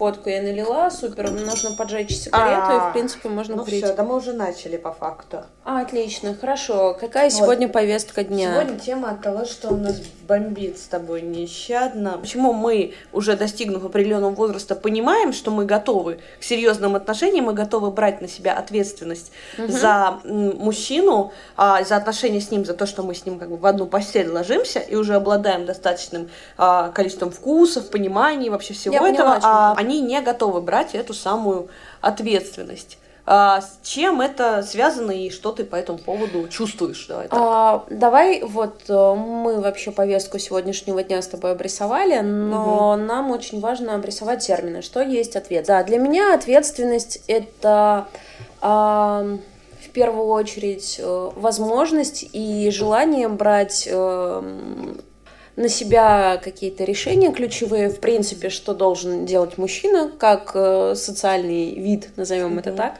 Водку я налила, супер, нужно поджечь сигарету, А, и, в принципе, можно Ну курить. все, да мы уже начали по факту. А, отлично, хорошо. Какая сегодня повестка дня? Сегодня тема от того, что у нас бомбит с тобой нещадно. Почему мы, уже достигнув определенного возраста, понимаем, что мы готовы к серьезным отношениям, мы готовы брать на себя ответственность за м, мужчину, а, за отношения с ним, за то, что мы с ним как бы в одну постель ложимся и уже обладаем достаточным а, количеством вкусов, пониманий, вообще всего Я поняла, этого, чём а. Они не готовы брать эту самую ответственность. А, с чем это связано и что ты по этому поводу чувствуешь? Давай так. А, давай, вот э, мы вообще повестку сегодняшнего дня с тобой обрисовали, но нам очень важно обрисовать термины. Что есть ответ? Да, для меня ответственность это а, в первую очередь э, возможность и желание брать э, на себя какие-то решения ключевые, в принципе, что должен делать мужчина, как э, социальный вид, назовем это так.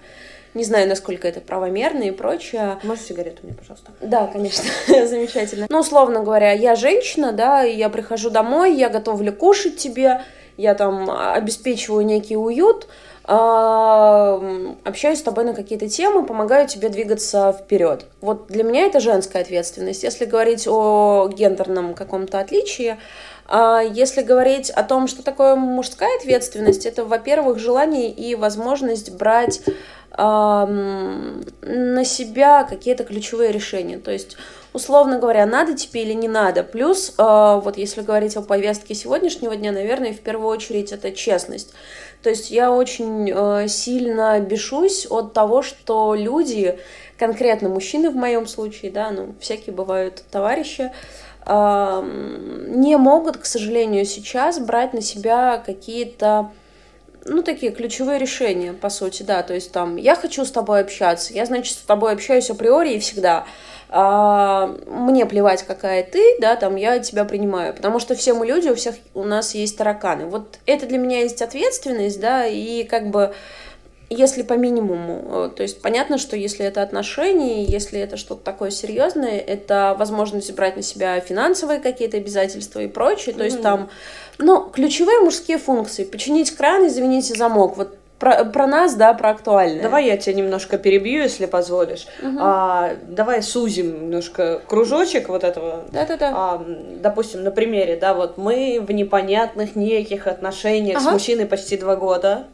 Не знаю, насколько это правомерно и прочее. Можешь сигарету мне, пожалуйста? Да, конечно, замечательно. Ну, условно говоря, я женщина, да, и я прихожу домой, я готовлю кушать тебе, я там обеспечиваю некий уют, общаюсь с тобой на какие-то темы, помогаю тебе двигаться вперед. Вот для меня это женская ответственность. Если говорить о гендерном каком-то отличии, а если говорить о том, что такое мужская ответственность, это, во-первых, желание и возможность брать ам, на себя какие-то ключевые решения. То есть, условно говоря, надо тебе или не надо. Плюс, а, вот если говорить о повестке сегодняшнего дня, наверное, в первую очередь это честность. То есть я очень э, сильно бешусь от того, что люди, конкретно мужчины в моем случае, да, ну, всякие бывают товарищи, не могут, к сожалению, сейчас брать на себя какие-то ну, такие ключевые решения, по сути, да, то есть там, я хочу с тобой общаться, я, значит, с тобой общаюсь априори и всегда, А, мне плевать, какая ты, да, там, я тебя принимаю, потому что все мы люди, у всех у нас есть тараканы, вот это для меня есть ответственность, да, и как бы если по минимуму, э, то есть понятно, что если это отношения, если это что-то такое серьезное, это возможность брать на себя финансовые какие-то обязательства и прочее, то есть там, ну, ключевые мужские функции, починить кран и заменить замок, вот про, про нас, да, про актуальное. Давай я тебя немножко перебью, если позволишь. А, давай сузим немножко кружочек вот этого. Да-да-да. А, допустим, на примере, да, вот мы в непонятных неких отношениях с Ага. мужчиной почти два года.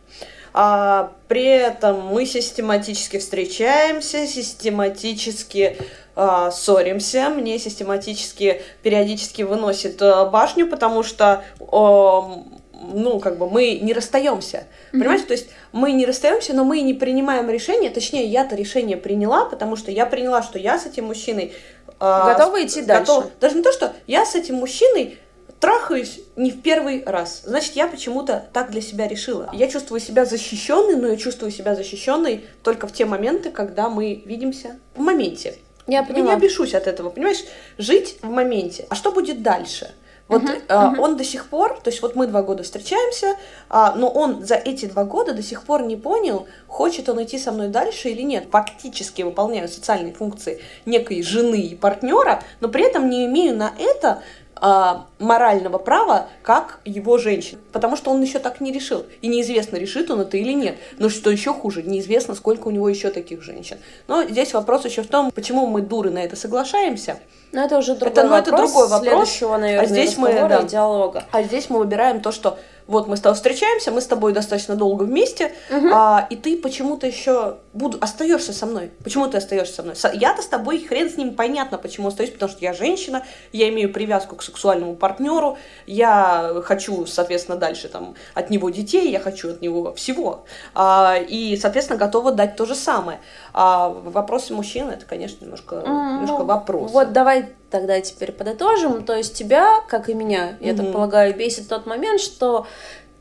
А, при этом мы систематически встречаемся, систематически а, ссоримся, мне систематически периодически выносит а, башню, потому что а, ну, как бы мы не расстаемся. Понимаете? То есть мы не расстаемся, но мы не принимаем решение. Точнее, я-то решение приняла, потому что я приняла, что я с этим мужчиной Готова идти дальше. Даже не то, что я с этим мужчиной трахаюсь не в первый раз. Значит, я почему-то так для себя решила. Я чувствую себя защищенной, но я чувствую себя защищенной только в те моменты, когда мы видимся в моменте. Я Я поняла. не бешусь от этого, понимаешь? Жить в моменте. А что будет дальше? Вот а, он до сих пор, то есть вот мы два года встречаемся, а, но он за эти два года до сих пор не понял, хочет он идти со мной дальше или нет. Фактически выполняю социальные функции некой жены и партнера, но при этом не имею на это а, морального права, как его женщина. Потому что он еще так не решил. И неизвестно, решит он это или нет. Но что еще хуже, неизвестно, сколько у него еще таких женщин. Но здесь вопрос еще в том, почему мы дуры на это соглашаемся. Но это уже другой Это, ну, это вопрос, другой вопрос. следующего, наверное, А здесь мы, да. диалога. А здесь мы выбираем то, что вот мы с тобой встречаемся, мы с тобой достаточно долго вместе, а, и ты почему-то еще буду остаешься со мной. Почему ты остаешься со мной? Со- Я-то с тобой хрен с ним понятно, почему остаюсь, потому что я женщина, я имею привязку к сексуальному партнеру, я хочу, соответственно, дальше там от него детей, я хочу от него всего, А, и, соответственно, готова дать то же самое. А вопросы мужчины это, конечно, немножко, М, немножко ну, вопрос. Вот давай тогда теперь подытожим. То есть тебя, как и меня, я так Мгм. полагаю, бесит тот момент, что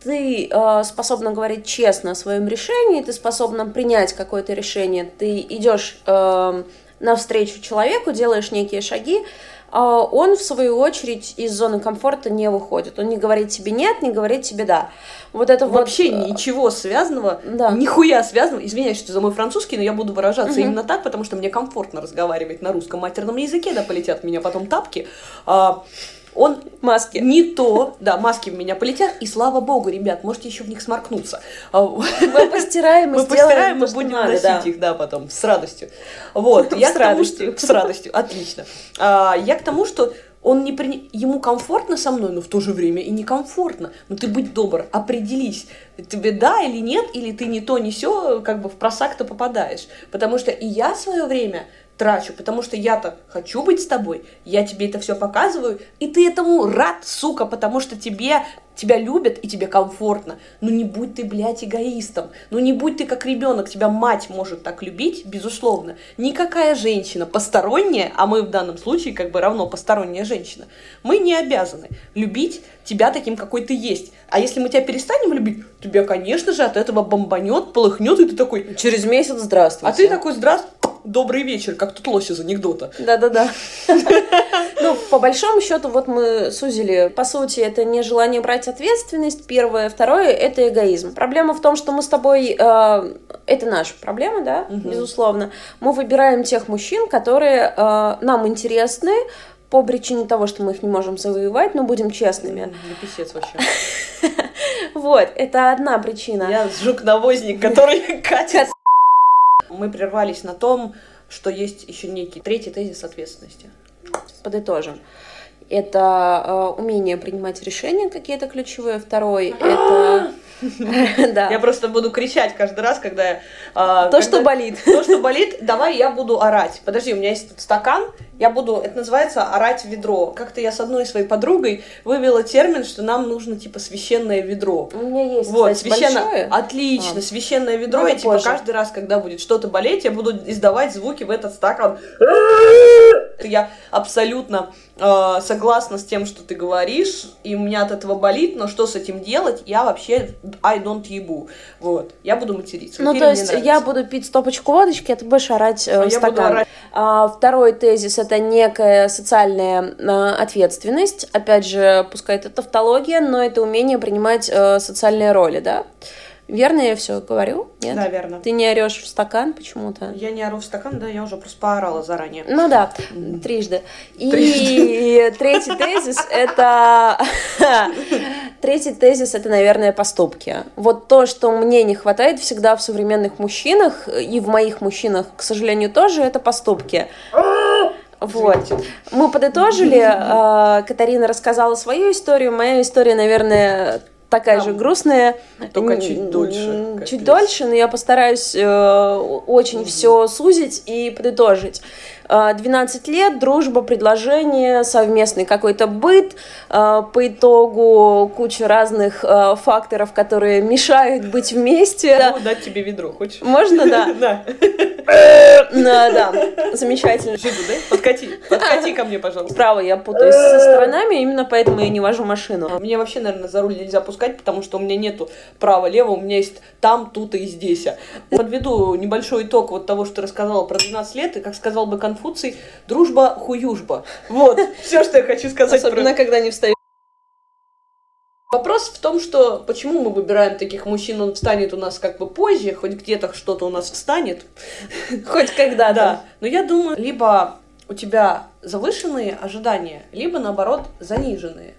ты э, способна говорить честно о своем решении, ты способна принять какое-то решение, ты идешь э, навстречу человеку, делаешь некие шаги, он, в свою очередь, из зоны комфорта не выходит. Он не говорит тебе нет, не говорит тебе да. Вот это Вообще вот... э, ничего связанного, да. нихуя связанного. Извиняюсь, что за мой французский, но я буду выражаться именно так, потому что мне комфортно разговаривать на русском матерном языке, да полетят меня потом тапки. А, он Маски. не то, да, маски в меня полетят, и слава богу, ребят, можете еще в них сморкнуться. А, Мы постираем и Мы сделаем постираем, то, мы будем надо, носить да. их, да, потом, с радостью. Вот, я С к тому, радостью. что... С радостью, отлично. А, Я к тому, что он не при... ему комфортно со мной, но в то же время и некомфортно. Ну ты будь добр, определись, тебе да или нет, или ты не то, не все, как бы в просак-то попадаешь. Потому что и я свое время трачу, потому что я-то хочу быть с тобой, я тебе это все показываю, и ты этому рад, сука, потому что тебе тебя любят и тебе комфортно. Ну не будь ты, блядь, эгоистом. Ну не будь ты как ребенок, тебя мать может так любить, безусловно. Никакая женщина посторонняя, а мы в данном случае как бы равно посторонняя женщина, мы не обязаны любить тебя таким, какой ты есть. А если мы тебя перестанем любить, тебя, конечно же, от этого бомбанет, полыхнет, и ты такой, Через месяц здравствуйте. а ты такой, здравствуй, добрый вечер, как тут лось из анекдота. Да-да-да. Ну, по большому счету, вот мы сузили. По сути, это не желание брать ответственность, первое. Второе, это эгоизм. Проблема в том, что мы с тобой... э, это наша проблема, да, безусловно. Мы выбираем тех мужчин, которые э, нам интересны, по причине того, что мы их не можем завоевать, но будем честными. Не писец вообще. Вот, это одна причина. Я жук-навозник, который катит. Мы прервались на том, что есть еще некий третий тезис ответственности. Подытожим. Это э, умение принимать решения какие-то ключевые. Второй это да. Я просто буду кричать каждый раз, когда а, То, когда- что болит. То, что болит, давай я буду орать. Подожди, у меня есть тут стакан, я буду, это называется орать в ведро. Как-то я с одной своей подругой вывела термин, что нам нужно типа священное ведро. У меня есть, Вот, кстати, священно... большое. Отлично, А. священное ведро, Ну, и это типа позже. каждый раз, когда будет что-то болеть, я буду издавать звуки в этот стакан. Я абсолютно э, согласна с тем, что ты говоришь, и у меня от этого болит, но что с этим делать, я вообще I don't ебу. Вот, я буду материться. Ну, Эфире то есть я буду пить стопочку водочки, а ты будешь орать э, А я стакан. орать. А, второй тезис это некая социальная э, ответственность. Опять же, пускай это тавтология, но это умение принимать э, социальные роли, да? Верно я все говорю? Нет? Да, верно. Ты не орешь в стакан почему-то? Я не ору в стакан, да, я уже просто поорала заранее. Ну да, трижды. И Трижды. третий тезис это... Третий тезис это, наверное, поступки. Вот то, что мне не хватает всегда в современных мужчинах, и в моих мужчинах, к сожалению, тоже, это поступки. Вот. Мы подытожили, э, Катарина рассказала свою историю, моя история, наверное, такая же грустная. Только чуть дольше, капец. Чуть дольше, но я постараюсь э, очень все сузить и подытожить. Э, 12 лет, дружба, предложение, совместный какой-то быт, э, по итогу куча разных э, факторов, которые мешают быть вместе. Могу дать тебе ведро, хочешь? Можно, да? Да. Да, да, замечательно. Жигу, да? Подкати. Подкати ко мне, пожалуйста. Право, я путаюсь со сторонами, именно поэтому я не вожу машину. Мне вообще, наверное, за руль нельзя пускать, потому что у меня нету права-лево, у меня есть там, тут и здесь. Подведу небольшой итог вот того, что рассказала про 12 лет, и, как сказал бы Конфуций, дружба хуюжба. Вот, все, что я хочу сказать про... Особенно, когда не встаю. Вопрос в том, что почему мы выбираем таких мужчин, он встанет у нас как бы позже, хоть где-то что-то у нас встанет. Хоть когда, Да, но я думаю, либо у тебя завышенные ожидания, либо наоборот заниженные.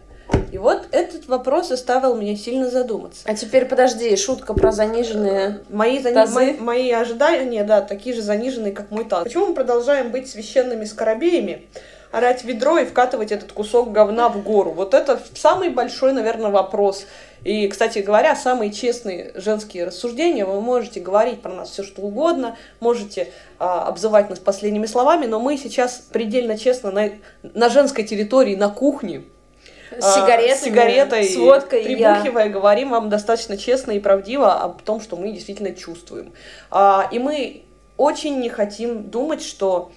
И вот этот вопрос заставил меня сильно задуматься. А теперь подожди, шутка про заниженные. Мои, зани- Тазы? мои, мои ожидания, да, такие же заниженные, как мой таз. Почему мы продолжаем быть священными скоробеями, орать ведро и вкатывать этот кусок говна в гору? Вот это самый большой, наверное, вопрос. И, кстати говоря, самые честные женские рассуждения, вы можете говорить про нас все что угодно, можете а, обзывать нас последними словами, но мы сейчас предельно честно на, на женской территории, на кухне, С а, сигаретами, с сигаретой, с водкой. я- прибухивая, говорим вам достаточно честно и правдиво о том, что мы действительно чувствуем. А, и мы очень не хотим думать, что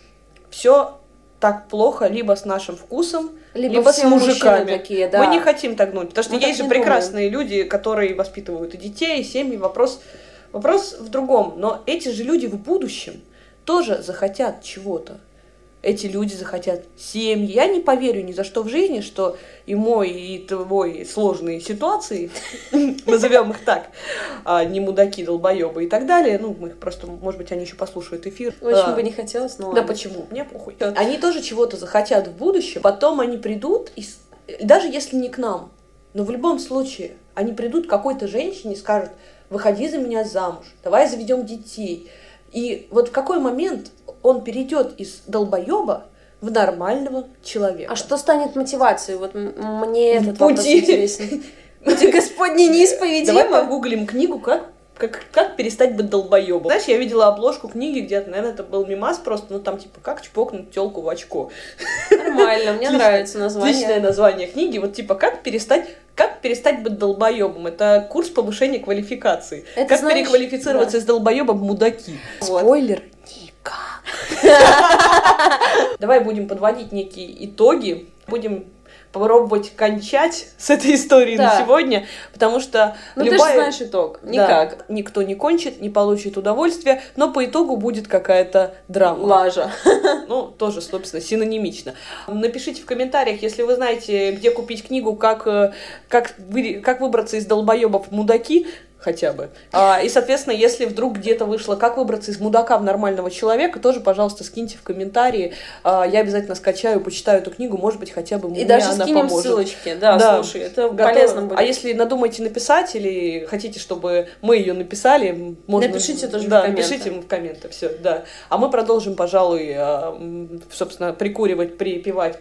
все так плохо либо с нашим вкусом, Либо, либо, с мужиками. такие, да. Мы не хотим так думать, потому что Мы так есть же прекрасные люди, которые воспитывают и детей, и семьи. Вопрос, вопрос в другом. Но эти же люди в будущем тоже захотят чего-то. Эти люди захотят семьи. Я не поверю ни за что в жизни, что и мой, и твой сложные ситуации, назовем их так, а, не мудаки, долбоебы и так далее. Ну, мы их просто, может быть, они еще послушают эфир. Очень А, бы не хотелось, но да почему? Мне похуй. Они тоже чего-то захотят в будущем, потом они придут и, даже если не к нам, но в любом случае они придут к какой-то женщине и скажут, выходи за меня замуж, давай заведем детей. И вот в какой момент он перейдет из долбоеба в нормального человека. А что станет мотивацией? Вот мне этот Пути. вопрос интересен. Пути Господни неисповедимы. Давай погуглим книгу, как как, как перестать быть долбоебом. Знаешь, я видела обложку книги где-то, наверное, это был мимас просто, ну там типа как чпокнуть телку в очко. Нормально, мне нравится название. Отличное название книги, вот типа как перестать как перестать быть долбоебом? Это курс повышения квалификации. Это как знаешь, переквалифицироваться да. из долбоеба в мудаки. Спойлер. Давай будем подводить некие итоги. Будем попробовать кончать с этой историей Да. на сегодня, потому что Ну ты же любая... знаешь итог. Да, Никак. никто не кончит, не получит удовольствия, но по итогу будет какая-то драма. Лажа. Ну, тоже, собственно, синонимично. Напишите в комментариях, если вы знаете, где купить книгу, как, э, как, вы, как выбраться из долбоебов мудаки, хотя бы. А, и, соответственно, если вдруг где-то вышло, как выбраться из мудака в нормального человека, тоже, пожалуйста, скиньте в комментарии. А, я обязательно скачаю, почитаю эту книгу, может быть, хотя бы И мне даже она скинем поможет. ссылочки. Да, Да. слушай, это Готовы? полезно будет. А если надумаете написать или хотите, чтобы мы ее написали, можно... Напишите тоже в да, комменты. напишите в комменты, все, да. А мы продолжим, пожалуй, а, собственно, прикуривать, припевать